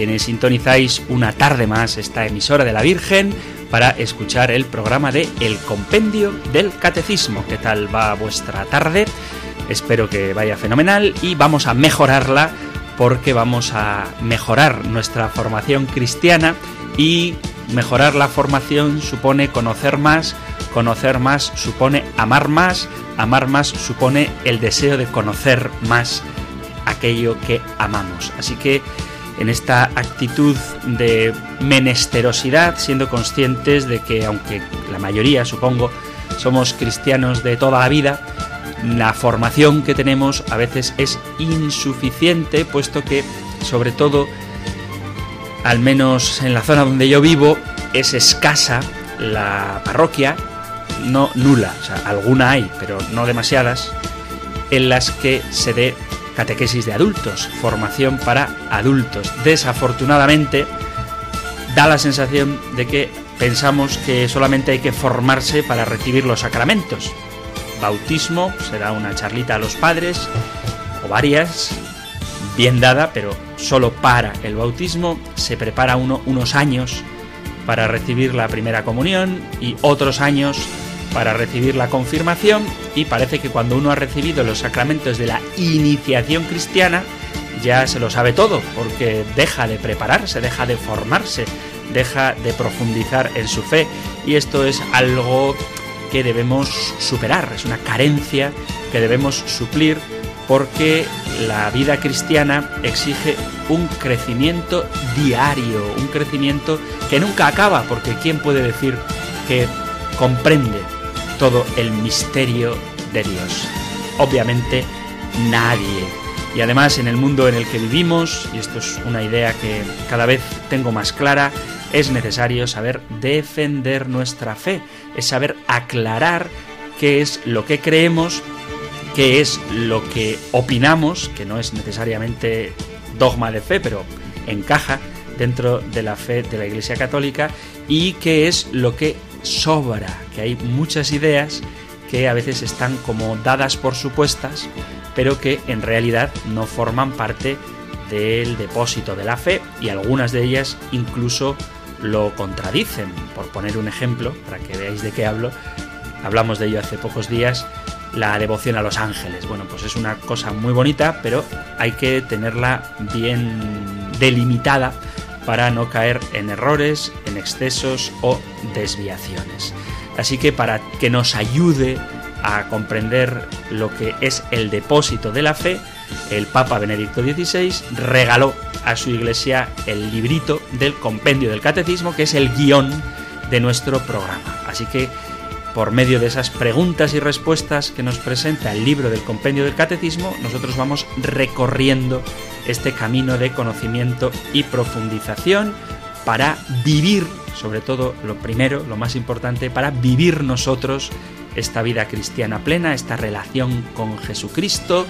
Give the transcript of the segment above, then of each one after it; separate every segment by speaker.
Speaker 1: quienes sintonizáis una tarde más esta emisora de la Virgen para escuchar el programa de El Compendio del Catecismo. ¿Qué tal va vuestra tarde? Espero que vaya fenomenal y vamos a mejorarla porque vamos a mejorar nuestra formación cristiana y mejorar la formación supone conocer más, conocer más supone amar más, amar más supone el deseo de conocer más aquello que amamos. Así que en esta actitud de menesterosidad, siendo conscientes de que aunque la mayoría, supongo, somos cristianos de toda la vida, la formación que tenemos a veces es insuficiente, puesto que, sobre todo, al menos en la zona donde yo vivo, es escasa la parroquia no nula, o sea, alguna hay, pero no demasiadas, en las que se dé catequesis de adultos, formación para adultos. Desafortunadamente, da la sensación de que pensamos que solamente hay que formarse para recibir los sacramentos. Bautismo, será una charlita a los padres, o varias, bien dada, pero solo para el bautismo. Se prepara uno unos años para recibir la primera comunión y otros años para recibir la confirmación y parece que cuando uno ha recibido los sacramentos de la iniciación cristiana ya se lo sabe todo porque deja de prepararse, deja de formarse, deja de profundizar en su fe. Y esto es algo que debemos superar, es una carencia que debemos suplir porque la vida cristiana exige un crecimiento diario, un crecimiento que nunca acaba, porque ¿quién puede decir que comprende todo el misterio de Dios. Obviamente nadie. Y además en el mundo en el que vivimos, y esto es una idea que cada vez tengo más clara, es necesario saber defender nuestra fe, es saber aclarar qué es lo que creemos, qué es lo que opinamos, que no es necesariamente dogma de fe, pero encaja dentro de la fe de la Iglesia Católica, y qué es lo que sobra, que hay muchas ideas que a veces están como dadas por supuestas, pero que en realidad no forman parte del depósito de la fe y algunas de ellas incluso lo contradicen. Por poner un ejemplo, para que veáis de qué hablo, hablamos de ello hace pocos días, la devoción a los ángeles. Bueno, pues es una cosa muy bonita, pero hay que tenerla bien delimitada para no caer en errores, en excesos o desviaciones. Así que para que nos ayude a comprender lo que es el depósito de la fe, el Papa Benedicto XVI regaló a su iglesia el librito del compendio del catecismo, que es el guion de nuestro programa. Así que por medio de esas preguntas y respuestas que nos presenta el libro del compendio del catecismo, nosotros vamos recorriendo este camino de conocimiento y profundización para vivir, sobre todo lo primero, lo más importante, para vivir nosotros esta vida cristiana plena, esta relación con Jesucristo,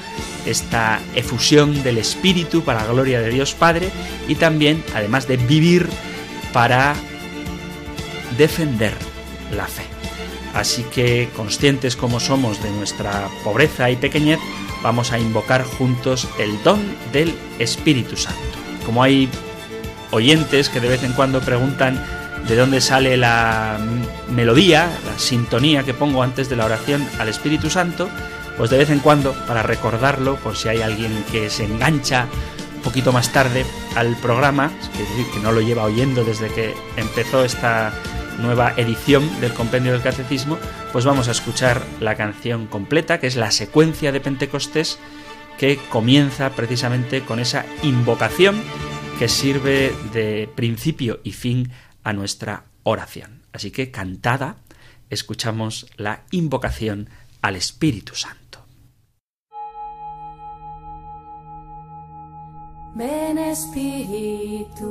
Speaker 1: esta efusión del Espíritu para la gloria de Dios Padre y también, además de vivir, para defender la fe. Así que, conscientes como somos de nuestra pobreza y pequeñez, vamos a invocar juntos el don del Espíritu Santo. Como hay oyentes que de vez en cuando preguntan de dónde sale la melodía, la sintonía que pongo antes de la oración al Espíritu Santo, pues de vez en cuando, para recordarlo, por si hay alguien que se engancha un poquito más tarde al programa, es decir, que no lo lleva oyendo desde que empezó esta nueva edición del Compendio del Catecismo, pues vamos a escuchar la canción completa, que es la secuencia de Pentecostés, que comienza precisamente con esa invocación que sirve de principio y fin a nuestra oración. Así que cantada, escuchamos la invocación al Espíritu Santo.
Speaker 2: Ven Espíritu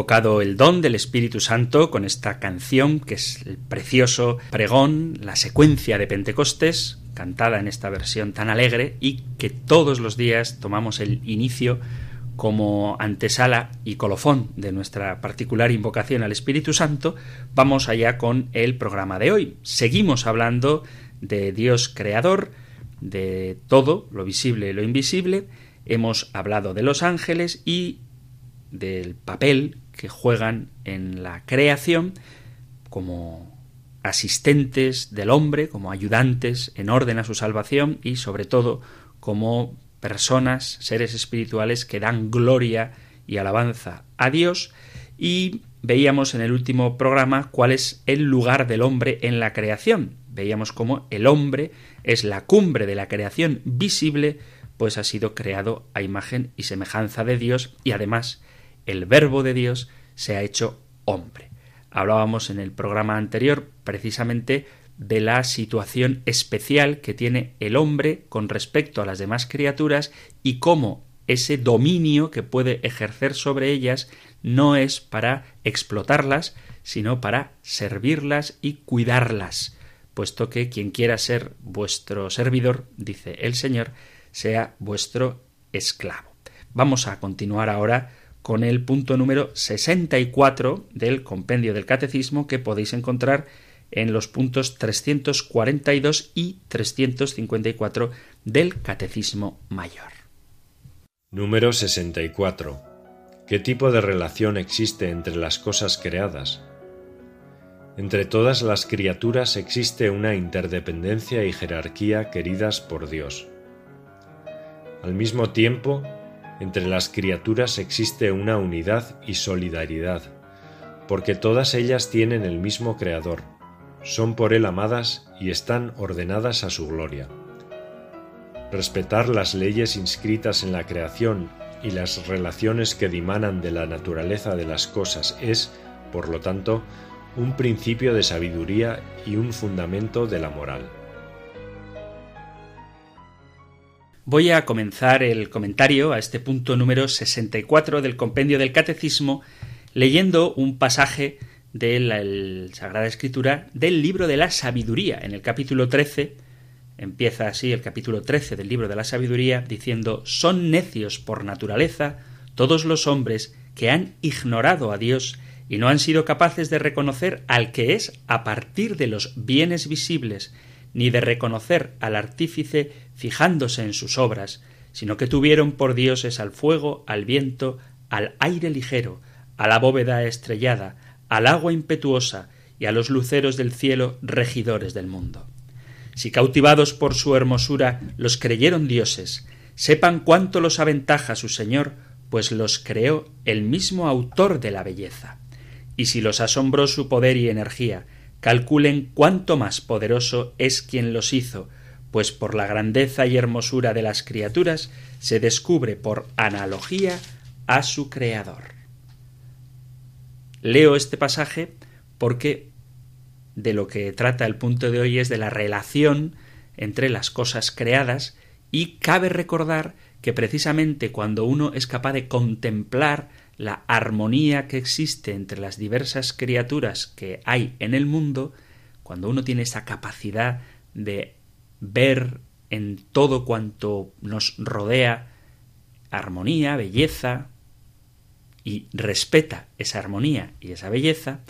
Speaker 1: Invocado el don del Espíritu Santo con esta canción que es el precioso pregón, la secuencia de Pentecostés, cantada en esta versión tan alegre y que todos los días tomamos el inicio como antesala y colofón de nuestra particular invocación al Espíritu Santo, vamos allá con el programa de hoy. Seguimos hablando de Dios creador, de todo, lo visible y lo invisible. Hemos hablado de los ángeles y del papel que juegan en la creación como asistentes del hombre, como ayudantes en orden a su salvación y sobre todo como personas, seres espirituales que dan gloria y alabanza a Dios y veíamos en el último programa cuál es el lugar del hombre en la creación. Veíamos cómo el hombre es la cumbre de la creación visible, pues ha sido creado a imagen y semejanza de Dios y además el Verbo de Dios se ha hecho hombre. Hablábamos en el programa anterior precisamente de la situación especial que tiene el hombre con respecto a las demás criaturas y cómo ese dominio que puede ejercer sobre ellas no es para explotarlas, sino para servirlas y cuidarlas, puesto que quien quiera ser vuestro servidor, dice el Señor, sea vuestro esclavo. Vamos a continuar ahora con el punto número 64 del compendio del catecismo que podéis encontrar en los puntos 342 y 354 del catecismo mayor.
Speaker 3: Número 64. ¿Qué tipo de relación existe entre las cosas creadas? Entre todas las criaturas existe una interdependencia y jerarquía queridas por Dios. Al mismo tiempo, entre las criaturas existe una unidad y solidaridad, porque todas ellas tienen el mismo Creador, son por Él amadas y están ordenadas a su gloria. Respetar las leyes inscritas en la creación y las relaciones que dimanan de la naturaleza de las cosas es, por lo tanto, un principio de sabiduría y un fundamento de la moral.
Speaker 1: Voy a comenzar el comentario a este punto número 64 del compendio del Catecismo leyendo un pasaje de la Sagrada Escritura del libro de la sabiduría. En el capítulo 13 empieza así el capítulo 13 del libro de la sabiduría diciendo son necios por naturaleza todos los hombres que han ignorado a Dios y no han sido capaces de reconocer al que es a partir de los bienes visibles ni de reconocer al artífice fijándose en sus obras, sino que tuvieron por dioses al fuego, al viento, al aire ligero, a la bóveda estrellada, al agua impetuosa y a los luceros del cielo regidores del mundo. Si cautivados por su hermosura los creyeron dioses, sepan cuánto los aventaja su Señor, pues los creó el mismo autor de la belleza. Y si los asombró su poder y energía, calculen cuánto más poderoso es quien los hizo, pues por la grandeza y hermosura de las criaturas se descubre por analogía a su Creador. Leo este pasaje porque de lo que trata el punto de hoy es de la relación entre las cosas creadas y cabe recordar que precisamente cuando uno es capaz de contemplar la armonía que existe entre las diversas criaturas que hay en el mundo, cuando uno tiene esa capacidad de ver en todo cuanto nos rodea armonía, belleza, y respeta esa armonía y esa belleza,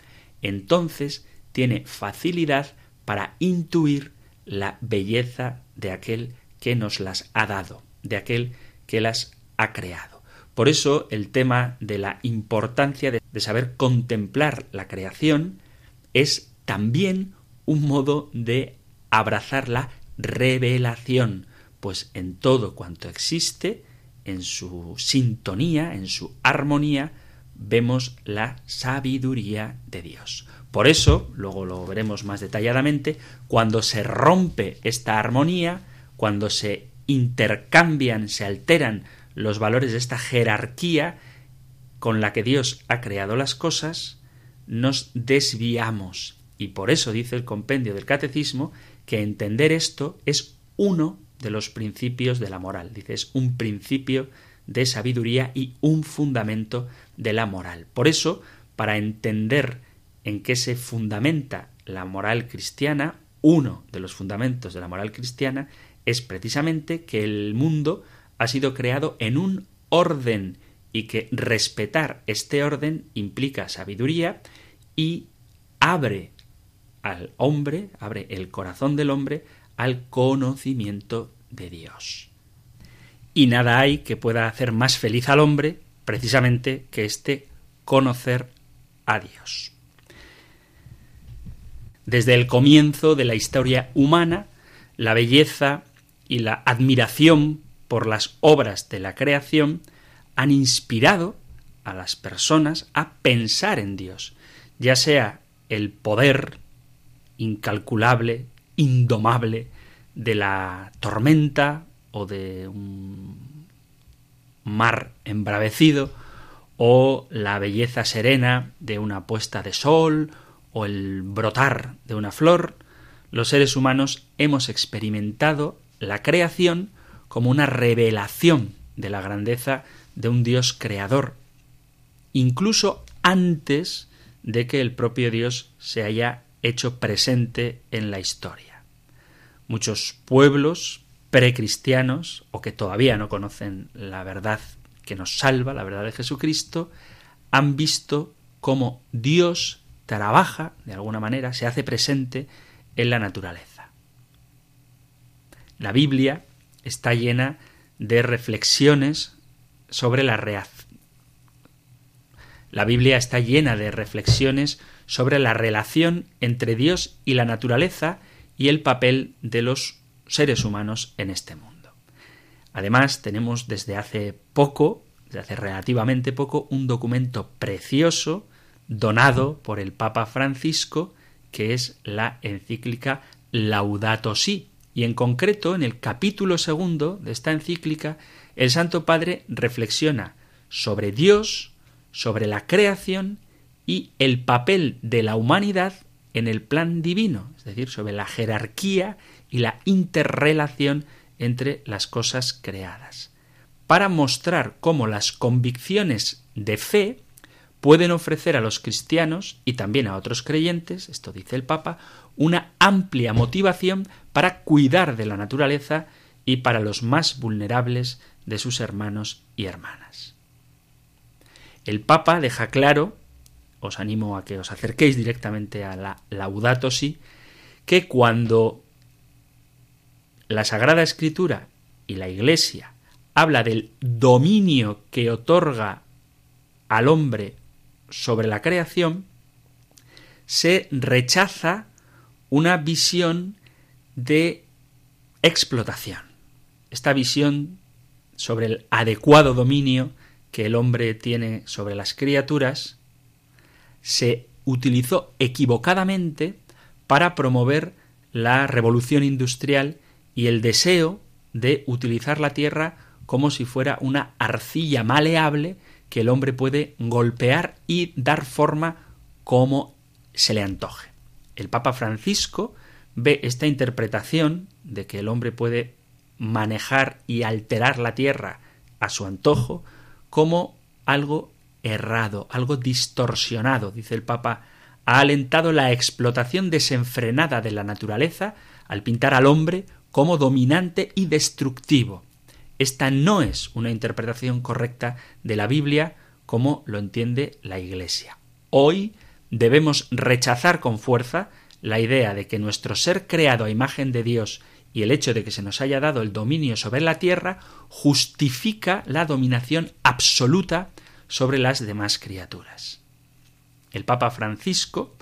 Speaker 1: entonces tiene facilidad para intuir la belleza de aquel que nos las ha dado, de aquel que las ha creado. Por eso el tema de la importancia de, saber contemplar la creación es también un modo de abrazar la revelación, pues en todo cuanto existe, en su sintonía, en su armonía, vemos la sabiduría de Dios. Por eso, luego lo veremos más detalladamente, cuando se rompe esta armonía, cuando se intercambian, se alteran los valores de esta jerarquía con la que Dios ha creado las cosas, nos desviamos. Y por eso dice el compendio del catecismo que entender esto es uno de los principios de la moral. Dice, es un principio de sabiduría y un fundamento de la moral. Por eso, para entender en qué se fundamenta la moral cristiana, uno de los fundamentos de la moral cristiana es precisamente que el mundo ha sido creado en un orden y que respetar este orden implica sabiduría y abre al hombre, abre el corazón del hombre al conocimiento de Dios. Y nada hay que pueda hacer más feliz al hombre precisamente que este conocer a Dios. Desde el comienzo de la historia humana, la belleza y la admiración por las obras de la creación han inspirado a las personas a pensar en Dios, ya sea el poder incalculable, indomable de la tormenta o de un mar embravecido, o la belleza serena de una puesta de sol, o el brotar de una flor, los seres humanos hemos experimentado la creación como una revelación de la grandeza de un Dios creador, incluso antes de que el propio Dios se haya hecho presente en la historia. Muchos pueblos precristianos o que todavía no conocen la verdad que nos salva, la verdad de Jesucristo, han visto cómo Dios trabaja, de alguna manera, se hace presente en la naturaleza. La Biblia está llena de reflexiones sobre la reacción. La Biblia está llena de reflexiones sobre la relación entre Dios y la naturaleza y el papel de los seres humanos en este mundo. Además, tenemos desde hace poco, desde hace relativamente poco, un documento precioso donado por el Papa Francisco, que es la encíclica Laudato Si. Y en concreto, en el capítulo segundo de esta encíclica, el Santo Padre reflexiona sobre Dios, sobre la creación y el papel de la humanidad en el plan divino, es decir, sobre la jerarquía y la interrelación entre las cosas creadas, para mostrar cómo las convicciones de fe pueden ofrecer a los cristianos y también a otros creyentes, esto dice el Papa, una amplia motivación para cuidar de la naturaleza y para los más vulnerables de sus hermanos y hermanas. El Papa deja claro, os animo a que os acerquéis directamente a la Laudato Si, que cuando la Sagrada Escritura y la Iglesia habla del dominio que otorga al hombre sobre la creación, se rechaza una visión de explotación. Esta visión sobre el adecuado dominio que el hombre tiene sobre las criaturas se utilizó equivocadamente para promover la revolución industrial y el deseo de utilizar la tierra como si fuera una arcilla maleable que el hombre puede golpear y dar forma como se le antoje. El Papa Francisco ve esta interpretación de que el hombre puede manejar y alterar la tierra a su antojo como algo errado, algo distorsionado, dice el Papa, ha alentado la explotación desenfrenada de la naturaleza al pintar al hombre como dominante y destructivo. Esta no es una interpretación correcta de la Biblia como lo entiende la Iglesia. Hoy debemos rechazar con fuerza la idea de que nuestro ser creado a imagen de Dios y el hecho de que se nos haya dado el dominio sobre la tierra justifica la dominación absoluta sobre las demás criaturas. El Papa Francisco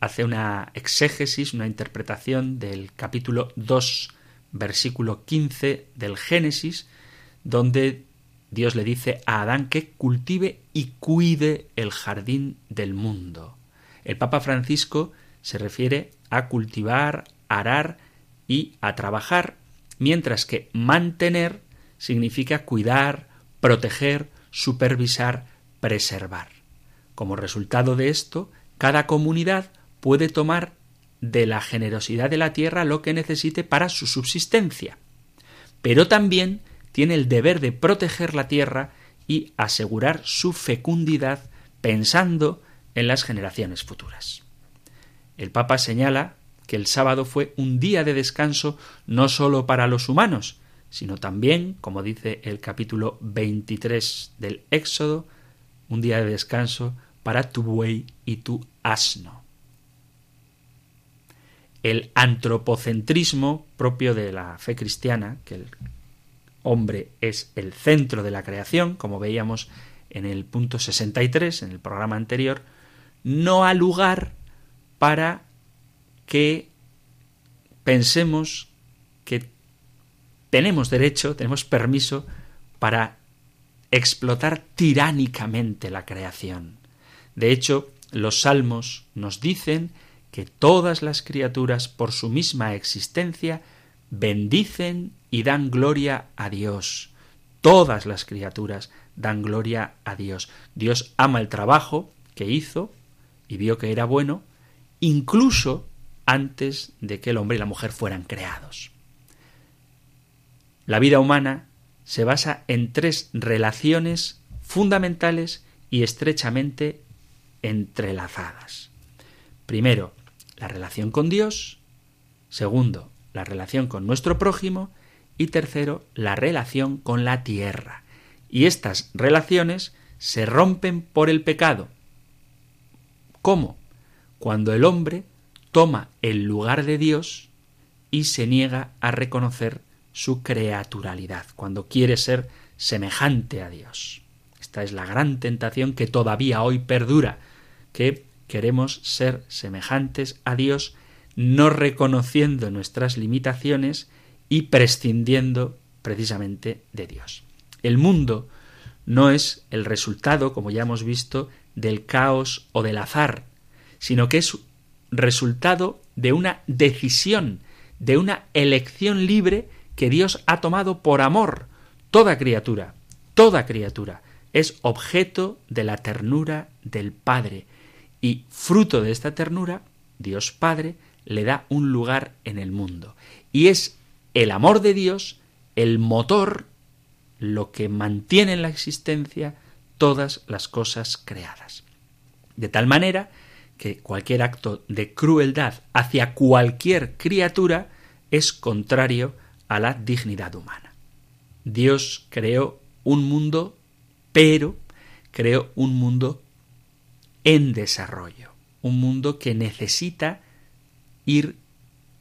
Speaker 1: hace una exégesis, una interpretación del capítulo 2, versículo 15 del Génesis, donde Dios le dice a Adán que cultive y cuide el jardín del mundo. El Papa Francisco se refiere a cultivar, arar y a trabajar mientras que mantener significa cuidar, proteger, supervisar, preservar. Como resultado de esto, cada comunidad puede tomar de la generosidad de la tierra lo que necesite para su subsistencia. Pero también tiene el deber de proteger la tierra y asegurar su fecundidad pensando en las generaciones futuras. El Papa señala que el sábado fue un día de descanso no sólo para los humanos, sino también, como dice el capítulo 23 del Éxodo, un día de descanso para tu buey y tu asno. El antropocentrismo propio de la fe cristiana, que el hombre es el centro de la creación, como veíamos en el punto 63, en el programa anterior, no ha lugar para que pensemos que tenemos derecho, tenemos permiso para explotar tiránicamente la creación. De hecho, los salmos nos dicen que todas las criaturas por su misma existencia bendicen y dan gloria a Dios. Todas las criaturas dan gloria a Dios. Dios ama el trabajo que hizo y vio que era bueno, incluso antes de que el hombre y la mujer fueran creados. La vida humana se basa en tres relaciones fundamentales y estrechamente entrelazadas. Primero, la relación con Dios. Segundo, la relación con nuestro prójimo. Y tercero, la relación con la tierra. Y estas relaciones se rompen por el pecado. ¿Cómo? Cuando el hombre toma el lugar de Dios y se niega a reconocer su creaturalidad, cuando quiere ser semejante a Dios. Esta es la gran tentación que todavía hoy perdura, que queremos ser semejantes a Dios, no reconociendo nuestras limitaciones y prescindiendo precisamente de Dios. El mundo no es el resultado, como ya hemos visto, del caos o del azar, sino que es resultado de una decisión, de una elección libre que Dios ha tomado por amor. Toda criatura, toda criatura es objeto de la ternura del Padre y fruto de esta ternura, Dios Padre le da un lugar en el mundo. Y es el amor de Dios el motor, lo que mantiene en la existencia todas las cosas creadas. De tal manera que cualquier acto de crueldad hacia cualquier criatura es contrario a la dignidad humana. Dios creó un mundo, pero creó un mundo en desarrollo, un mundo que necesita ir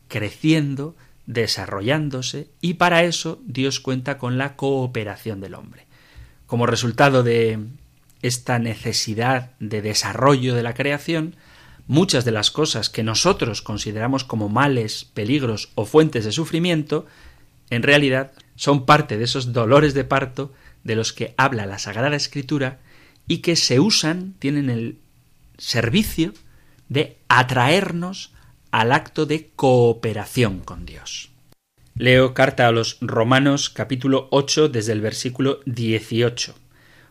Speaker 1: creciendo, desarrollándose, y para eso Dios cuenta con la cooperación del hombre. Como resultado de esta necesidad de desarrollo de la creación, muchas de las cosas que nosotros consideramos como males, peligros o fuentes de sufrimiento, en realidad son parte de esos dolores de parto de los que habla la Sagrada Escritura y que se usan, tienen el servicio de atraernos al acto de cooperación con Dios. Leo carta a los Romanos capítulo 8 desde el versículo 18.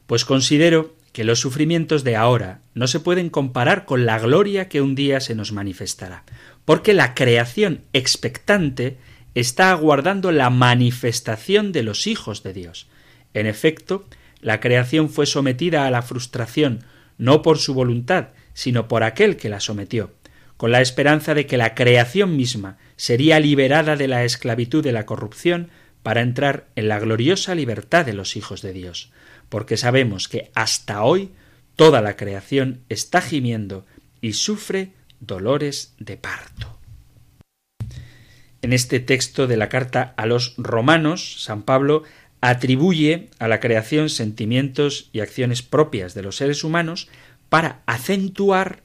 Speaker 1: Pues considero que los sufrimientos de ahora no se pueden comparar con la gloria que un día se nos manifestará, porque la creación expectante está aguardando la manifestación de los hijos de Dios. En efecto, la creación fue sometida a la frustración no por su voluntad, sino por aquel que la sometió, con la esperanza de que la creación misma sería liberada de la esclavitud de la corrupción para entrar en la gloriosa libertad de los hijos de Dios porque sabemos que hasta hoy toda la creación está gimiendo y sufre dolores de parto. En este texto de la carta a los romanos, San Pablo atribuye a la creación sentimientos y acciones propias de los seres humanos para acentuar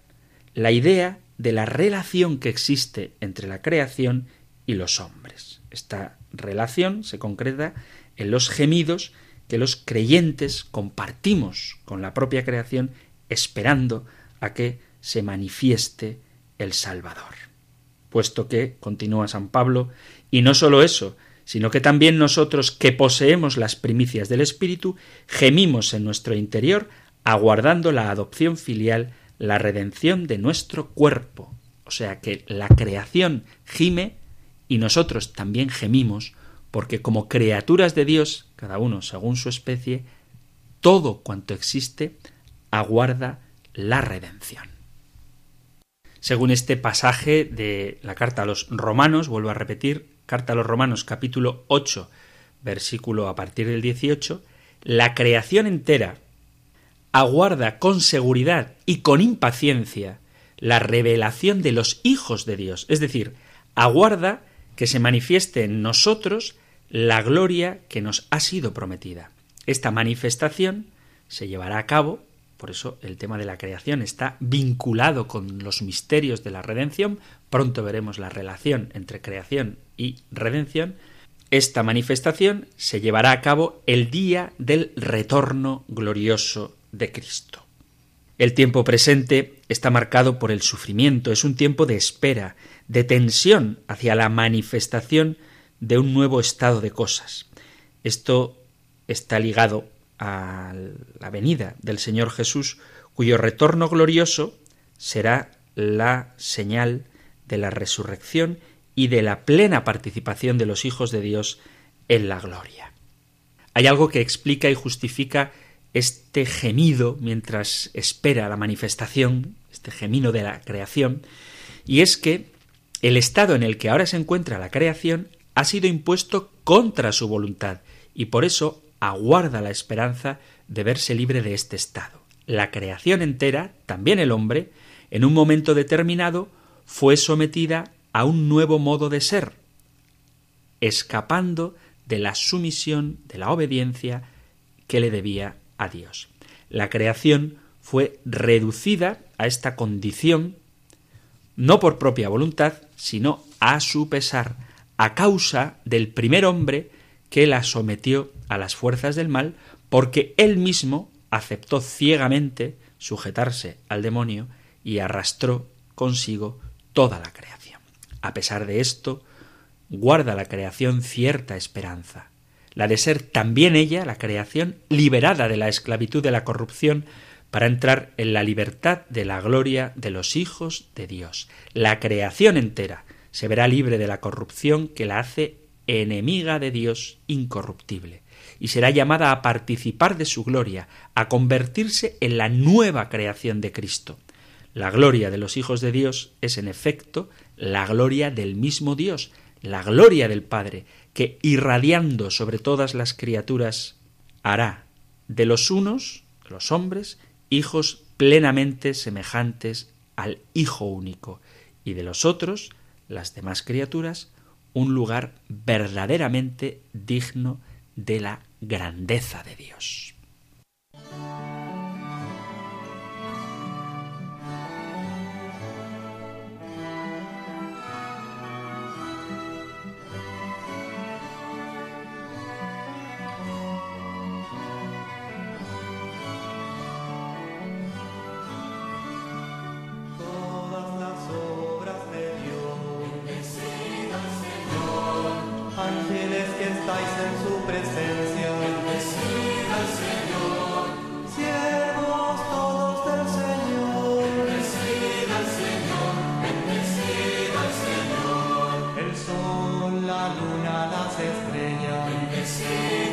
Speaker 1: la idea de la relación que existe entre la creación y los hombres. Esta relación se concreta en los gemidos que los creyentes compartimos con la propia creación esperando a que se manifieste el Salvador. Puesto que, continúa San Pablo, y no sólo eso, sino que también nosotros que poseemos las primicias del Espíritu, gemimos en nuestro interior, aguardando la adopción filial, la redención de nuestro cuerpo. O sea que la creación gime y nosotros también gemimos, porque como criaturas de Dios, cada uno según su especie, todo cuanto existe aguarda la redención. Según este pasaje de la carta a los romanos, vuelvo a repetir, carta a los romanos capítulo 8, versículo a partir del 18, la creación entera aguarda con seguridad y con impaciencia la revelación de los hijos de Dios, es decir, aguarda que se manifieste en nosotros la gloria que nos ha sido prometida. Esta manifestación se llevará a cabo, por eso el tema de la creación está vinculado con los misterios de la redención, pronto veremos la relación entre creación y redención, esta manifestación se llevará a cabo el día del retorno glorioso de Cristo. El tiempo presente está marcado por el sufrimiento, es un tiempo de espera, de tensión hacia la manifestación de un nuevo estado de cosas. Esto está ligado a la venida del Señor Jesús, cuyo retorno glorioso será la señal de la resurrección y de la plena participación de los hijos de Dios en la gloria. Hay algo que explica y justifica este gemido mientras espera la manifestación, este gemido de la creación, y es que el estado en el que ahora se encuentra la creación ha sido impuesto contra su voluntad y por eso aguarda la esperanza de verse libre de este estado. La creación entera, también el hombre, en un momento determinado, fue sometida a un nuevo modo de ser, escapando de la sumisión, de la obediencia que le debía Dios. La creación fue reducida a esta condición no por propia voluntad, sino a su pesar, a causa del primer hombre que la sometió a las fuerzas del mal, porque él mismo aceptó ciegamente sujetarse al demonio y arrastró consigo toda la creación. A pesar de esto, guarda la creación cierta esperanza, la de ser también ella, la creación, liberada de la esclavitud de la corrupción, para entrar en la libertad de la gloria de los hijos de Dios. La creación entera se verá libre de la corrupción que la hace enemiga de Dios incorruptible, y será llamada a participar de su gloria, a convertirse en la nueva creación de Cristo. La gloria de los hijos de Dios es en efecto la gloria del mismo Dios, la gloria del Padre, que irradiando sobre todas las criaturas hará de los unos, los hombres, hijos plenamente semejantes al Hijo único, y de los otros, las demás criaturas, un lugar verdaderamente digno de la grandeza de Dios. luna, las estrellas.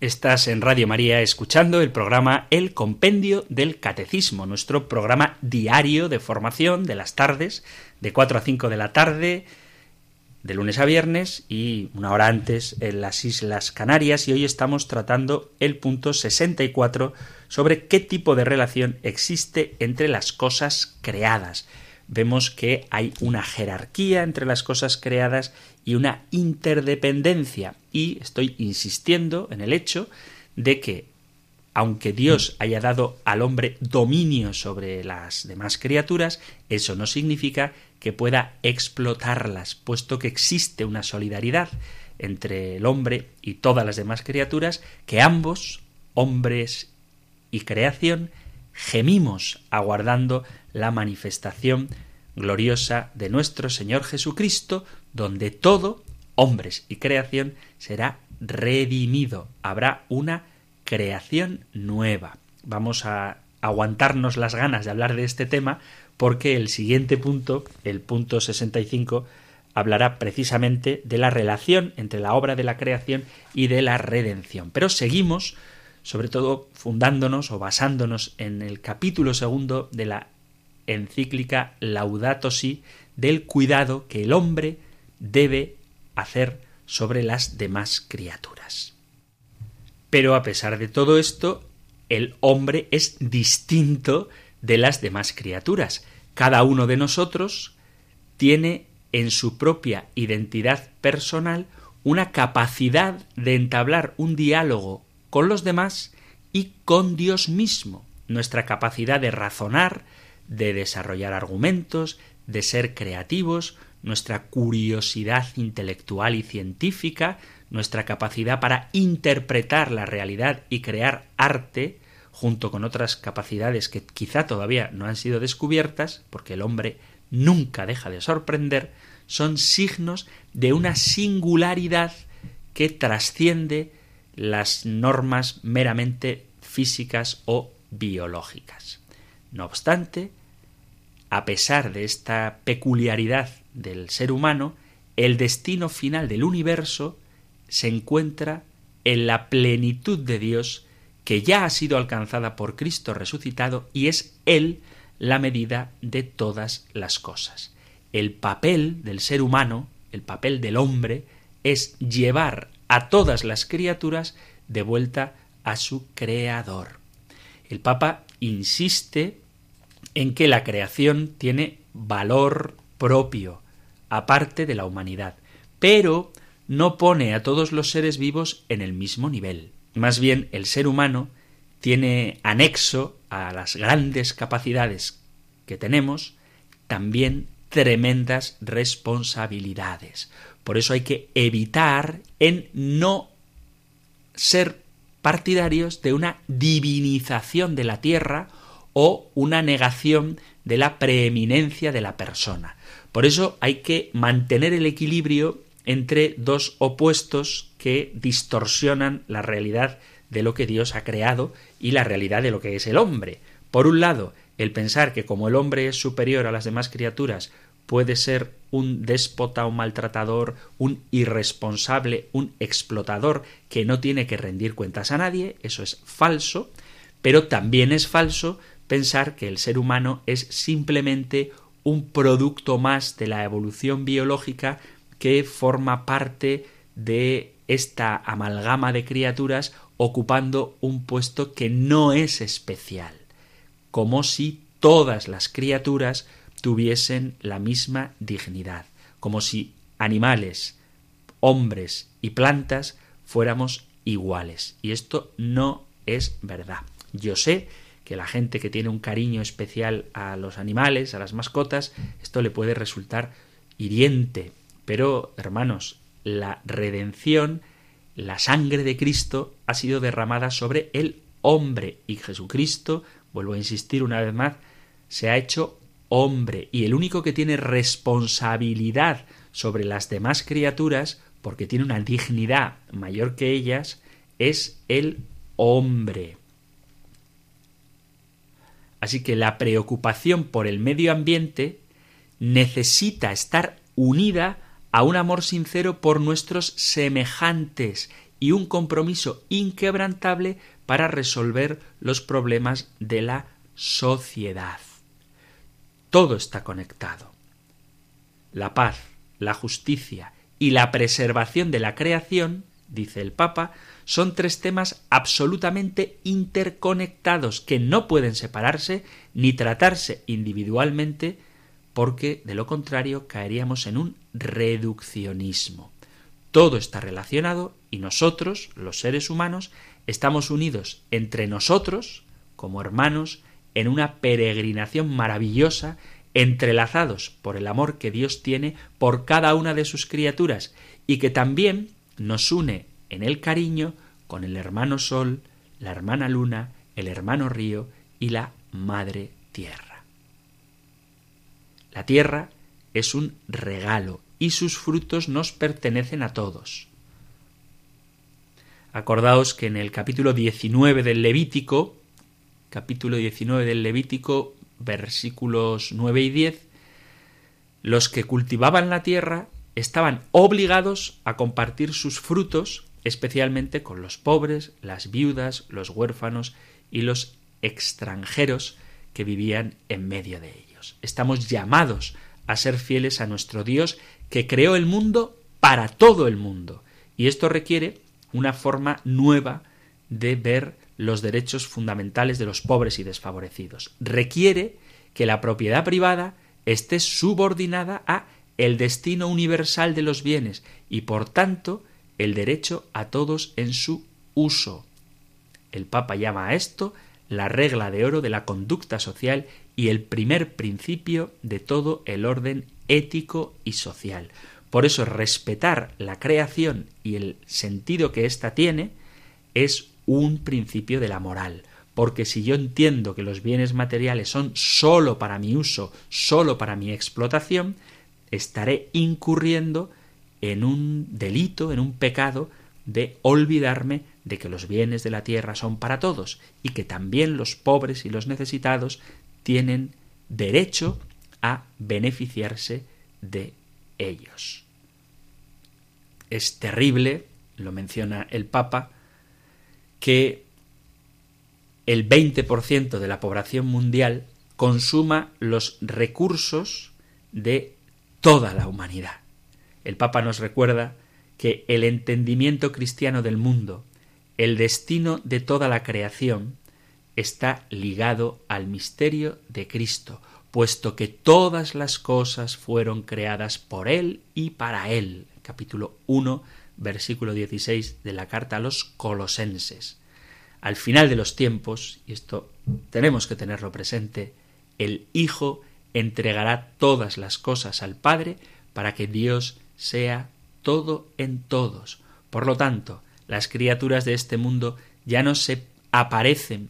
Speaker 1: Estás en Radio María escuchando el programa El Compendio del Catecismo, nuestro programa diario de formación de las tardes, de 4 a 5 de la tarde, de lunes a viernes y una hora antes en las Islas Canarias y hoy estamos tratando el punto 64 sobre qué tipo de relación existe entre las cosas creadas. Vemos que hay una jerarquía entre las cosas creadas y una interdependencia. Y estoy insistiendo en el hecho de que aunque Dios haya dado al hombre dominio sobre las demás criaturas, eso no significa que pueda explotarlas, puesto que existe una solidaridad entre el hombre y todas las demás criaturas, que ambos, hombres y creación, gemimos aguardando la manifestación gloriosa de nuestro Señor Jesucristo, donde todo, hombres y creación, será redimido. Habrá una creación nueva. Vamos a aguantarnos las ganas de hablar de este tema porque el siguiente punto, el punto 65, hablará precisamente de la relación entre la obra de la creación y de la redención. Pero seguimos, sobre todo, fundándonos o basándonos en el capítulo segundo de la encíclica Laudato Si, del cuidado que el hombre debe hacer sobre las demás criaturas. Pero a pesar de todo esto, el hombre es distinto de las demás criaturas. Cada uno de nosotros tiene en su propia identidad personal una capacidad de entablar un diálogo con los demás y con Dios mismo. Nuestra capacidad de razonar, de desarrollar argumentos, de ser creativos, nuestra curiosidad intelectual y científica, nuestra capacidad para interpretar la realidad y crear arte, junto con otras capacidades que quizá todavía no han sido descubiertas, porque el hombre nunca deja de sorprender, son signos de una singularidad que trasciende las normas meramente físicas o biológicas. No obstante, a pesar de esta peculiaridad del ser humano, el destino final del universo se encuentra en la plenitud de Dios que ya ha sido alcanzada por Cristo resucitado y es Él la medida de todas las cosas. El papel del ser humano, el papel del hombre, es llevar a todas las criaturas de vuelta a su Creador. El Papa insiste en que la creación tiene valor propio, aparte de la humanidad, pero no pone a todos los seres vivos en el mismo nivel. Más bien, el ser humano tiene anexo a las grandes capacidades que tenemos, también tremendas responsabilidades. Por eso hay que evitar en no ser partidarios de una divinización de la tierra o una negación de la preeminencia de la persona. Por eso hay que mantener el equilibrio entre dos opuestos que distorsionan la realidad de lo que Dios ha creado y la realidad de lo que es el hombre. Por un lado, el pensar que como el hombre es superior a las demás criaturas, puede ser un déspota, un maltratador, un irresponsable, un explotador que no tiene que rendir cuentas a nadie, eso es falso, pero también es falso pensar que el ser humano es simplemente un producto más de la evolución biológica que forma parte de esta amalgama de criaturas ocupando un puesto que no es especial, como si todas las criaturas tuviesen la misma dignidad, como si animales, hombres y plantas fuéramos iguales. Y esto no es verdad. Yo sé que la gente que tiene un cariño especial a los animales, a las mascotas, esto le puede resultar hiriente, pero, hermanos, la redención, la sangre de Cristo ha sido derramada sobre el hombre y Jesucristo, vuelvo a insistir una vez más, se ha hecho hombre y el único que tiene responsabilidad sobre las demás criaturas, porque tiene una dignidad mayor que ellas, es el hombre. Así que la preocupación por el medio ambiente necesita estar unida a un amor sincero por nuestros semejantes y un compromiso inquebrantable para resolver los problemas de la sociedad. Todo está conectado. La paz, la justicia y la preservación de la creación, dice el Papa, son tres temas absolutamente interconectados que no pueden separarse ni tratarse individualmente porque de lo contrario caeríamos en un reduccionismo. Todo está relacionado y nosotros, los seres humanos, estamos unidos entre nosotros, como hermanos, en una peregrinación maravillosa, entrelazados por el amor que Dios tiene por cada una de sus criaturas y que también nos une en el cariño con el hermano Sol, la hermana Luna, el hermano Río y la Madre Tierra. La Tierra es un regalo y sus frutos nos pertenecen a todos. Acordaos que en el capítulo 19 del Levítico, capítulo 19 del Levítico, versículos 9 y 10, los que cultivaban la tierra estaban obligados a compartir sus frutos, especialmente con los pobres, las viudas, los huérfanos y los extranjeros que vivían en medio de ellos. Estamos llamados a ser fieles a nuestro Dios que creó el mundo para todo el mundo. Y esto requiere una forma nueva de ver los derechos fundamentales de los pobres y desfavorecidos. Requiere que la propiedad privada esté subordinada a el destino universal de los bienes y por tanto el derecho a todos en su uso. El Papa llama a esto la regla de oro de la conducta social y el primer principio de todo el orden ético y social. Por eso respetar la creación y el sentido que ésta tiene es un principio de la moral. Porque si yo entiendo que los bienes materiales son sólo para mi uso, sólo para mi explotación, estaré incurriendo en un delito, en un pecado de olvidarme de que los bienes de la tierra son para todos y que también los pobres y los necesitados tienen derecho a beneficiarse de ellos. Es terrible, lo menciona el Papa, que el 20% de la población mundial consuma los recursos de toda la humanidad. El Papa nos recuerda que el entendimiento cristiano del mundo, el destino de toda la creación, está ligado al misterio de Cristo, puesto que todas las cosas fueron creadas por Él y para Él. Capítulo 1, versículo 16 de la carta a los colosenses. Al final de los tiempos, y esto tenemos que tenerlo presente, el Hijo entregará todas las cosas al Padre para que Dios sea todo en todos. Por lo tanto, las criaturas de este mundo ya no se aparecen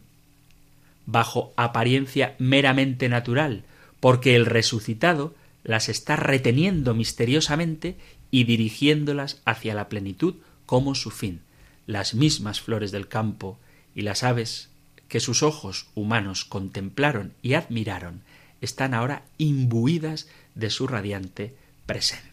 Speaker 1: bajo apariencia meramente natural, porque el resucitado las está reteniendo misteriosamente y dirigiéndolas hacia la plenitud como su fin. Las mismas flores del campo y las aves que sus ojos humanos contemplaron y admiraron están ahora imbuidas de su radiante presencia.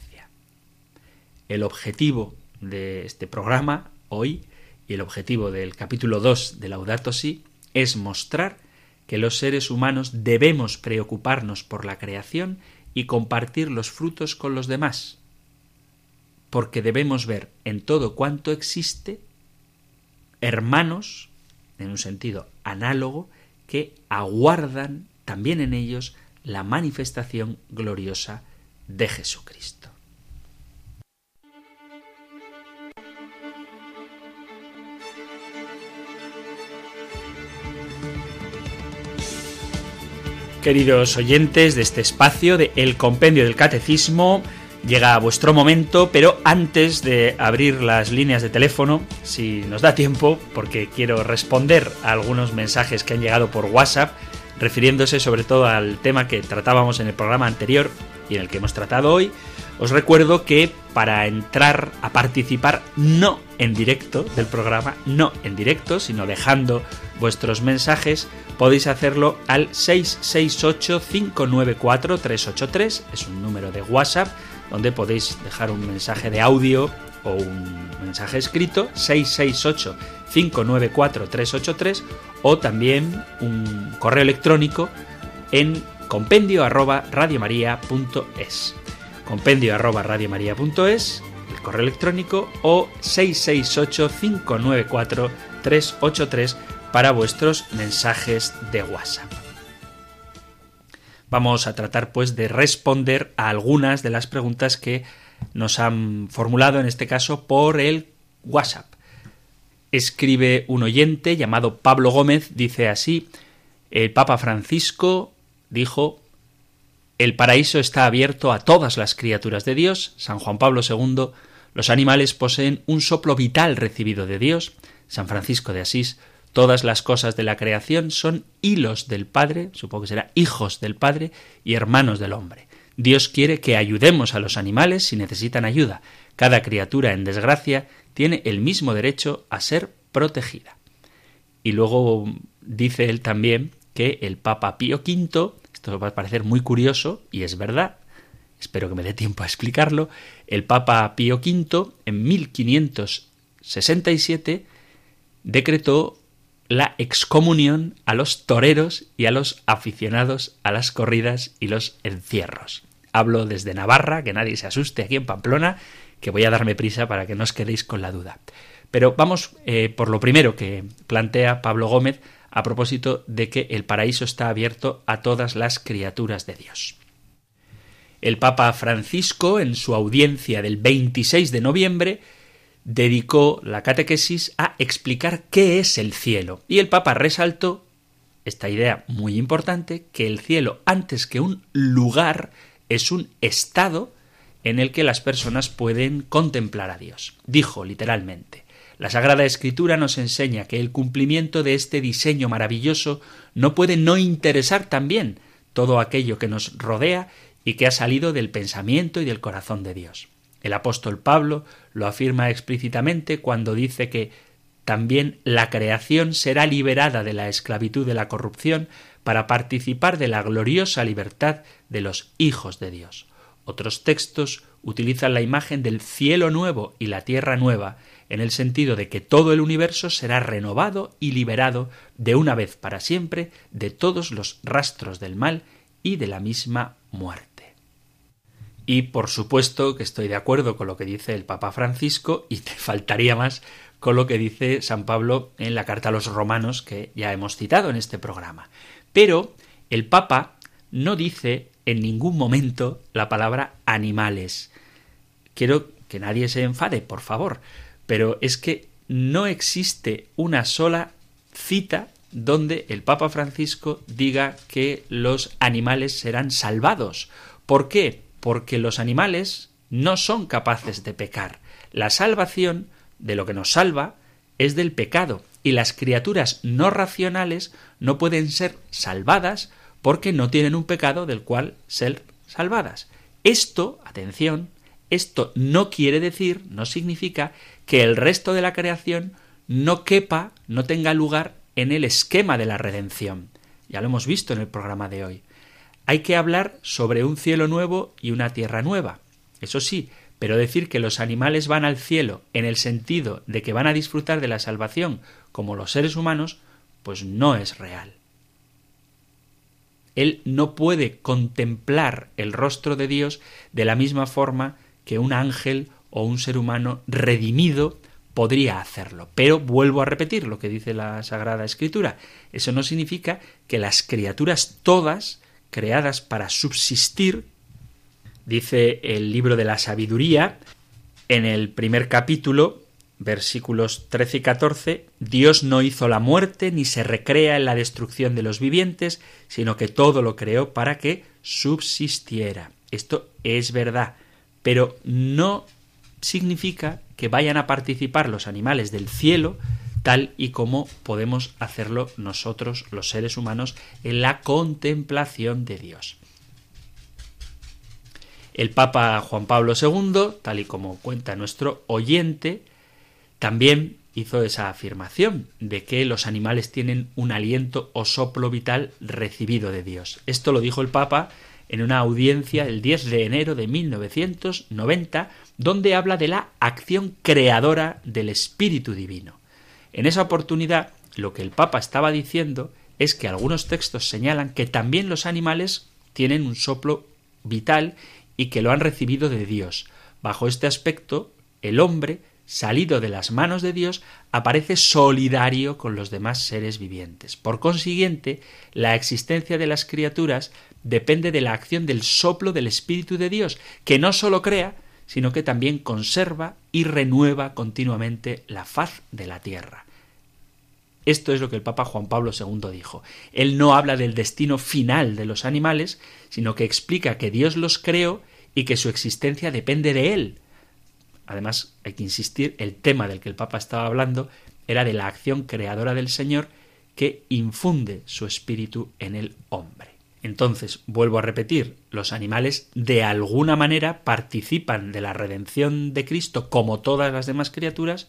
Speaker 1: El objetivo de este programa hoy y el objetivo del capítulo 2 de Laudato Si es mostrar que los seres humanos debemos preocuparnos por la creación y compartir los frutos con los demás, porque debemos ver en todo cuanto existe hermanos, en un sentido análogo, que aguardan también en ellos la manifestación gloriosa de Jesucristo. Queridos oyentes de este espacio de El Compendio del Catecismo, llega a vuestro momento, pero antes de abrir las líneas de teléfono, si nos da tiempo, porque quiero responder a algunos mensajes que han llegado por WhatsApp, refiriéndose sobre todo al tema que tratábamos en el programa anterior y en el que hemos tratado hoy, os recuerdo que para entrar a participar no en directo del programa, no en directo, sino dejando vuestros mensajes, podéis hacerlo al 668-594-383, es un número de WhatsApp donde podéis dejar un mensaje de audio o un mensaje escrito 668 594 383 o también un correo electrónico en compendio arroba radiomaria.es compendio arroba radiomaria.es correo electrónico o 668 594 383 para vuestros mensajes de WhatsApp. Vamos a tratar pues de responder a algunas de las preguntas que nos han formulado en este caso por el WhatsApp. Escribe un oyente llamado Pablo Gómez, dice así, el Papa Francisco dijo, el paraíso está abierto a todas las criaturas de Dios, San Juan Pablo II, los animales poseen un soplo vital recibido de Dios, San Francisco de Asís, todas las cosas de la creación son hilos del Padre, supongo que será hijos del Padre y hermanos del hombre. Dios quiere que ayudemos a los animales si necesitan ayuda. Cada criatura en desgracia tiene el mismo derecho a ser protegida. Y luego dice él también que el Papa Pío V, esto va a parecer muy curioso, y es verdad, espero que me dé tiempo a explicarlo, el Papa Pío V en 1567 decretó la excomunión a los toreros y a los aficionados a las corridas y los encierros. Hablo desde Navarra, que nadie se asuste aquí en Pamplona, que voy a darme prisa para que no os quedéis con la duda. Pero vamos eh, por lo primero que plantea Pablo Gómez a propósito de que el paraíso está abierto a todas las criaturas de Dios. El Papa Francisco, en su audiencia del 26 de noviembre, dedicó la catequesis a explicar qué es el cielo. Y el Papa resaltó esta idea muy importante, que el cielo, antes que un lugar, es un estado en el que las personas pueden contemplar a Dios. Dijo literalmente, la Sagrada Escritura nos enseña que el cumplimiento de este diseño maravilloso no puede no interesar también todo aquello que nos rodea y que ha salido del pensamiento y del corazón de Dios. El apóstol Pablo lo afirma explícitamente cuando dice que también la creación será liberada de la esclavitud de la corrupción para participar de la gloriosa libertad de los hijos de Dios. Otros textos utilizan la imagen del cielo nuevo y la tierra nueva, en el sentido de que todo el universo será renovado y liberado de una vez para siempre de todos los rastros del mal y de la misma muerte. Y por supuesto que estoy de acuerdo con lo que dice el Papa Francisco y te faltaría más con lo que dice San Pablo en la carta a los romanos que ya hemos citado en este programa. Pero el Papa no dice en ningún momento la palabra animales. Quiero que nadie se enfade, por favor, pero es que no existe una sola cita donde el Papa Francisco diga que los animales serán salvados. ¿Por qué? Porque los animales no son capaces de pecar. La salvación de lo que nos salva es del pecado y las criaturas no racionales no pueden ser salvadas porque no tienen un pecado del cual ser salvadas. Esto, atención, esto no quiere decir, no significa que el resto de la creación no quepa, no tenga lugar en el esquema de la redención. Ya lo hemos visto en el programa de hoy. Hay que hablar sobre un cielo nuevo y una tierra nueva. Eso sí, pero decir que los animales van al cielo en el sentido de que van a disfrutar de la salvación como los seres humanos, pues no es real. Él no puede contemplar el rostro de Dios de la misma forma que un ángel o un ser humano redimido podría hacerlo. Pero vuelvo a repetir lo que dice la Sagrada Escritura. Eso no significa que las criaturas todas creadas para subsistir, dice el libro de la sabiduría, en el primer capítulo, versículos 13 y 14, Dios no hizo la muerte ni se recrea en la destrucción de los vivientes, sino que todo lo creó para que subsistiera. Esto es verdad, pero no significa que vayan a participar los animales del cielo tal y como podemos hacerlo nosotros los seres humanos en la contemplación de Dios. El Papa Juan Pablo II, tal y como cuenta nuestro oyente, también hizo esa afirmación de que los animales tienen un aliento o soplo vital recibido de Dios. Esto lo dijo el Papa en una audiencia el 10 de enero de 1990, donde habla de la acción creadora del Espíritu Divino. En esa oportunidad, lo que el Papa estaba diciendo es que algunos textos señalan que también los animales tienen un soplo vital y que lo han recibido de Dios. Bajo este aspecto, el hombre, salido de las manos de Dios, aparece solidario con los demás seres vivientes. Por consiguiente, la existencia de las criaturas depende de la acción del soplo del Espíritu de Dios, que no sólo crea, sino que también conserva y renueva continuamente la faz de la tierra. Esto es lo que el Papa Juan Pablo II dijo. Él no habla del destino final de los animales, sino que explica que Dios los creó y que su existencia depende de Él. Además, hay que insistir, el tema del que el Papa estaba hablando era de la acción creadora del Señor que infunde su espíritu en el hombre. Entonces, vuelvo a repetir, los animales de alguna manera participan de la redención de Cristo como todas las demás criaturas,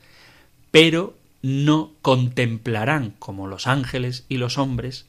Speaker 1: pero no contemplarán como los ángeles y los hombres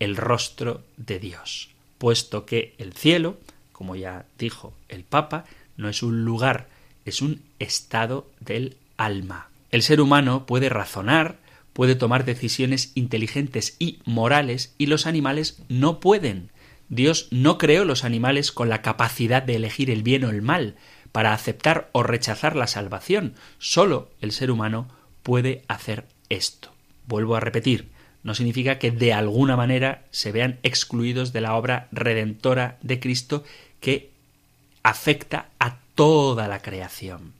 Speaker 1: el rostro de Dios, puesto que el cielo, como ya dijo el Papa, no es un lugar, es un estado del alma. El ser humano puede razonar, puede tomar decisiones inteligentes y morales y los animales no pueden. Dios no creó los animales con la capacidad de elegir el bien o el mal, para aceptar o rechazar la salvación. Solo el ser humano puede hacer esto. Vuelvo a repetir, no significa que de alguna manera se vean excluidos de la obra redentora de Cristo que afecta a toda la creación.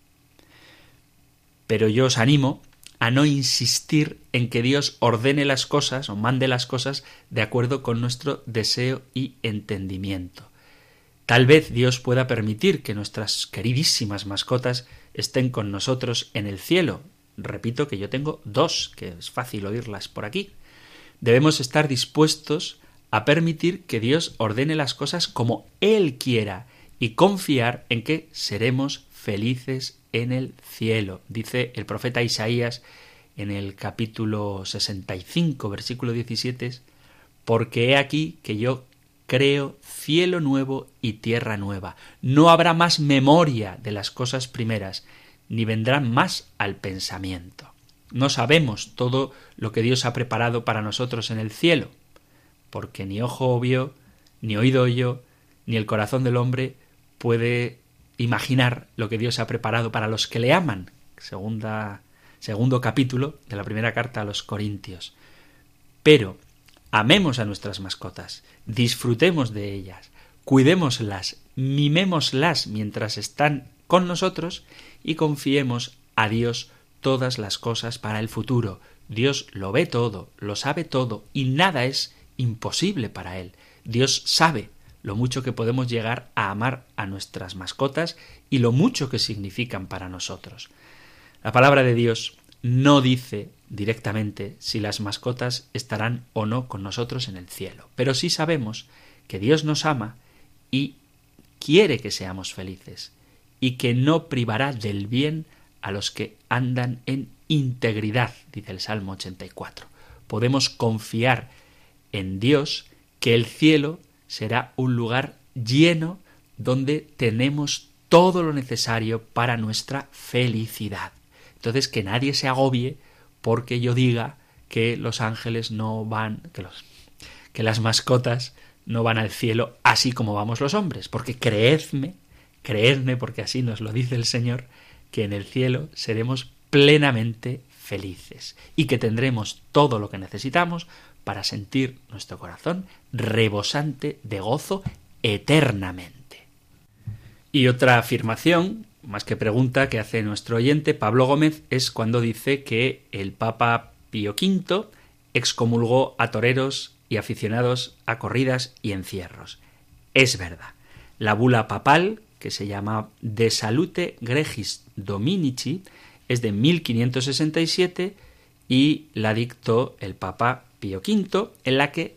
Speaker 1: Pero yo os animo a no insistir en que Dios ordene las cosas o mande las cosas de acuerdo con nuestro deseo y entendimiento. Tal vez Dios pueda permitir que nuestras queridísimas mascotas estén con nosotros en el cielo, Repito que yo tengo dos, que es fácil oírlas por aquí. Debemos estar dispuestos a permitir que Dios ordene las cosas como Él quiera y confiar en que seremos felices en el cielo. Dice el profeta Isaías en el capítulo 65, versículo 17, porque he aquí que yo creo cielo nuevo y tierra nueva. No habrá más memoria de las cosas primeras, ni vendrán más al pensamiento. No sabemos todo lo que Dios ha preparado para nosotros en el cielo, porque ni ojo vio, ni oído oyó, ni el corazón del hombre puede imaginar lo que Dios ha preparado para los que le aman. Segunda, segundo capítulo de la primera carta a los Corintios. Pero amemos a nuestras mascotas, disfrutemos de ellas, cuidémoslas, mimémoslas mientras están con nosotros y confiemos a Dios todas las cosas para el futuro. Dios lo ve todo, lo sabe todo y nada es imposible para Él. Dios sabe lo mucho que podemos llegar a amar a nuestras mascotas y lo mucho que significan para nosotros. La palabra de Dios no dice directamente si las mascotas estarán o no con nosotros en el cielo, pero sí sabemos que Dios nos ama y quiere que seamos felices y que no privará del bien a los que andan en integridad, dice el Salmo 84. Podemos confiar en Dios que el cielo será un lugar lleno donde tenemos todo lo necesario para nuestra felicidad. Entonces que nadie se agobie porque yo diga que los ángeles no van, que, los, que las mascotas no van al cielo así como vamos los hombres, porque creedme Creedme, porque así nos lo dice el Señor, que en el cielo seremos plenamente felices y que tendremos todo lo que necesitamos para sentir nuestro corazón rebosante de gozo eternamente. Y otra afirmación, más que pregunta, que hace nuestro oyente Pablo Gómez es cuando dice que el Papa Pío V excomulgó a toreros y aficionados a corridas y encierros. Es verdad. La bula papal que se llama De Salute Gregis Dominici, es de 1567 y la dictó el Papa Pío V, en la que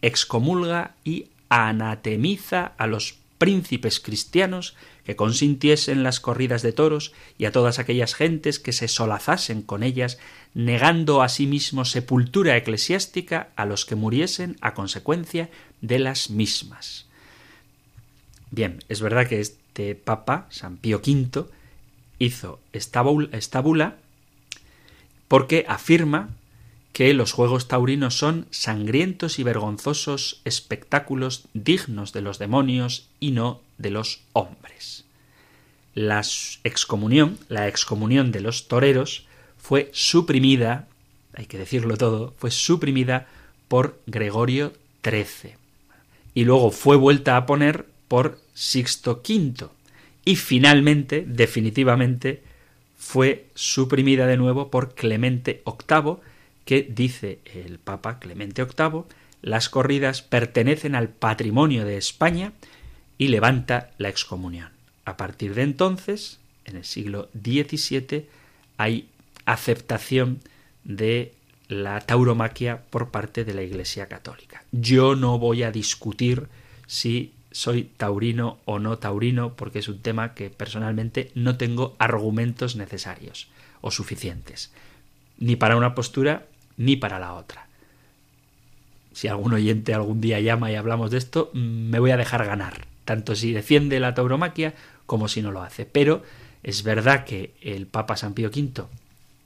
Speaker 1: excomulga y anatemiza a los príncipes cristianos que consintiesen las corridas de toros y a todas aquellas gentes que se solazasen con ellas, negando a sí mismo sepultura eclesiástica a los que muriesen a consecuencia de las mismas. Bien, es verdad que este Papa, San Pío V, hizo esta bula porque afirma que los Juegos Taurinos son sangrientos y vergonzosos espectáculos dignos de los demonios y no de los hombres. La excomunión, la excomunión de los toreros, fue suprimida, hay que decirlo todo, fue suprimida por Gregorio XIII y luego fue vuelta a poner por Sixto V y finalmente, definitivamente, fue suprimida de nuevo por Clemente VIII que dice el Papa Clemente VIII, las corridas pertenecen al patrimonio de España y levanta la excomunión. A partir de entonces, en el siglo XVII, hay aceptación de la tauromaquia por parte de la Iglesia Católica. Yo no voy a discutir si soy taurino o no taurino, porque es un tema que personalmente no tengo argumentos necesarios o suficientes, ni para una postura ni para la otra. Si algún oyente algún día llama y hablamos de esto, me voy a dejar ganar, tanto si defiende la tauromaquia como si no lo hace. Pero es verdad que el Papa San Pío V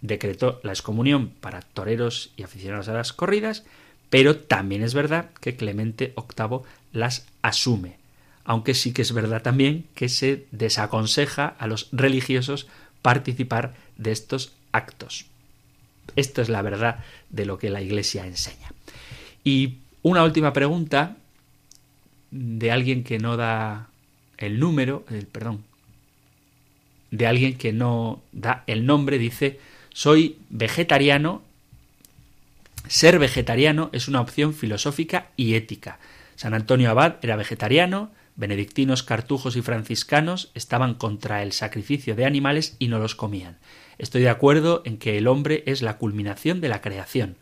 Speaker 1: decretó la excomunión para toreros y aficionados a las corridas, pero también es verdad que Clemente VIII las asume, aunque sí que es verdad también que se desaconseja a los religiosos participar de estos actos. Esto es la verdad de lo que la Iglesia enseña. Y una última pregunta de alguien que no da el número, el, perdón, de alguien que no da el nombre, dice, soy vegetariano, ser vegetariano es una opción filosófica y ética. San Antonio Abad era vegetariano, benedictinos, cartujos y franciscanos estaban contra el sacrificio de animales y no los comían. Estoy de acuerdo en que el hombre es la culminación de la creación.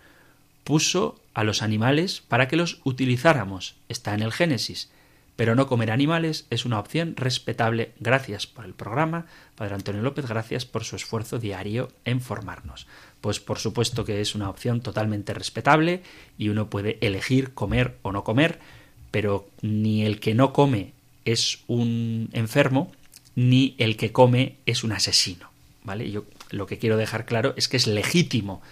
Speaker 1: Puso a los animales para que los utilizáramos. Está en el Génesis. Pero no comer animales es una opción respetable. Gracias por el programa, Padre Antonio López, gracias por su esfuerzo diario en formarnos. Pues por supuesto que es una opción totalmente respetable y uno puede elegir comer o no comer, pero ni el que no come es un enfermo, ni el que come es un asesino. ¿Vale? Yo lo que quiero dejar claro es que es legítimo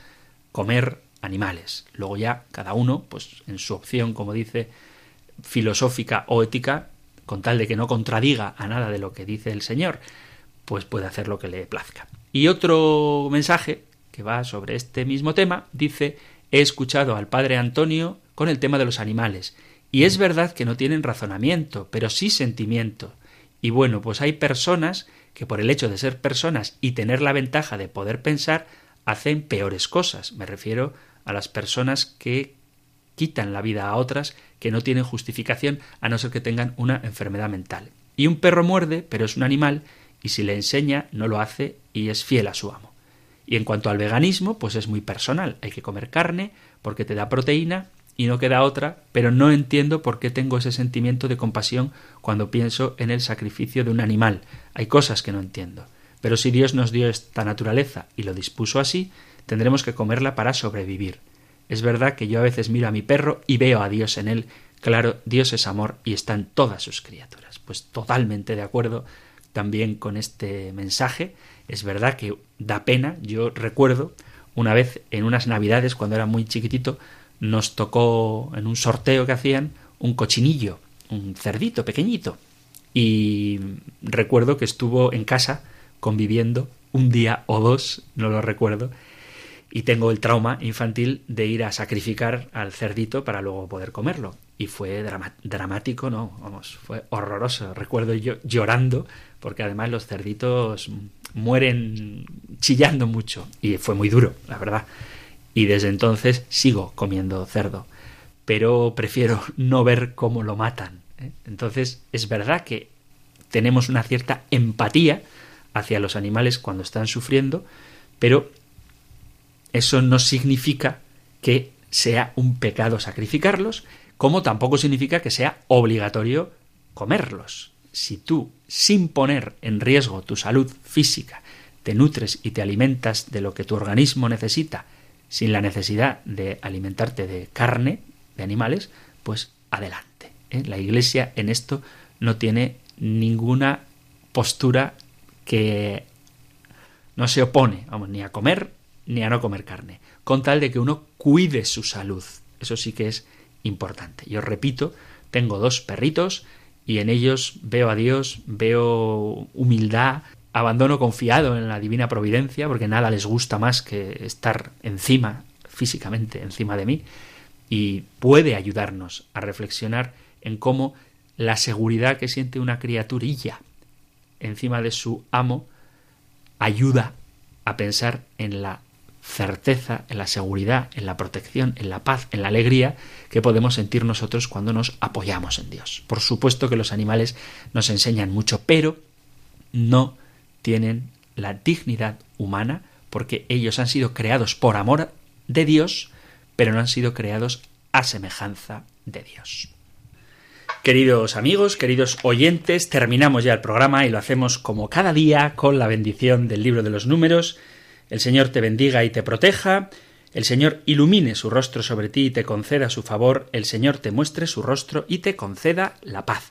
Speaker 1: comer animales. Luego ya cada uno, pues en su opción, como dice, filosófica o ética, con tal de que no contradiga a nada de lo que dice el Señor, pues puede hacer lo que le plazca. Y otro mensaje que va sobre este mismo tema dice, he escuchado al padre Antonio con el tema de los animales, y es verdad que no tienen razonamiento, pero sí sentimiento. Y bueno, pues hay personas que por el hecho de ser personas y tener la ventaja de poder pensar, hacen peores cosas. Me refiero a las personas que quitan la vida a otras que no tienen justificación a no ser que tengan una enfermedad mental. Y un perro muerde, pero es un animal, y si le enseña, no lo hace y es fiel a su amo. Y en cuanto al veganismo, pues es muy personal. Hay que comer carne porque te da proteína y no queda otra, pero no entiendo por qué tengo ese sentimiento de compasión cuando pienso en el sacrificio de un animal. Hay cosas que no entiendo. Pero si Dios nos dio esta naturaleza y lo dispuso así, tendremos que comerla para sobrevivir. Es verdad que yo a veces miro a mi perro y veo a Dios en él. Claro, Dios es amor y está en todas sus criaturas. Pues totalmente de acuerdo también con este mensaje. Es verdad que da pena. Yo recuerdo una vez en unas navidades, cuando era muy chiquitito, nos tocó en un sorteo que hacían un cochinillo, un cerdito pequeñito. Y recuerdo que estuvo en casa conviviendo un día o dos, no lo recuerdo, y tengo el trauma infantil de ir a sacrificar al cerdito para luego poder comerlo. Y fue dramático, no, vamos, fue horroroso. Recuerdo yo llorando, porque además los cerditos mueren chillando mucho, y fue muy duro, la verdad y desde entonces sigo comiendo cerdo, pero prefiero no ver cómo lo matan. ¿eh? Entonces es verdad que tenemos una cierta empatía hacia los animales cuando están sufriendo, pero eso no significa que sea un pecado sacrificarlos, como tampoco significa que sea obligatorio comerlos. Si tú, sin poner en riesgo tu salud física, te nutres y te alimentas de lo que tu organismo necesita sin la necesidad de alimentarte de carne, de animales, pues adelante. ¿eh? La Iglesia en esto no tiene ninguna postura que no se opone, vamos, ni a comer ni a no comer carne, con tal de que uno cuide su salud. Eso sí que es importante. Yo repito, tengo dos perritos y en ellos veo a Dios, veo humildad, abandono confiado en la divina providencia, porque nada les gusta más que estar encima, físicamente encima de mí, y puede ayudarnos a reflexionar en cómo la seguridad que siente una criaturilla encima de su amo ayuda a pensar en la certeza, en la seguridad, en la protección, en la paz, en la alegría que podemos sentir nosotros cuando nos apoyamos en Dios. Por supuesto que los animales nos enseñan mucho, pero no tienen la dignidad humana porque ellos han sido creados por amor de Dios, pero no han sido creados a semejanza de Dios. Queridos amigos, queridos oyentes, terminamos ya el programa y lo hacemos como cada día con la bendición del libro de los números. El Señor te bendiga y te proteja, el Señor ilumine su rostro sobre ti y te conceda su favor, el Señor te muestre su rostro y te conceda la paz.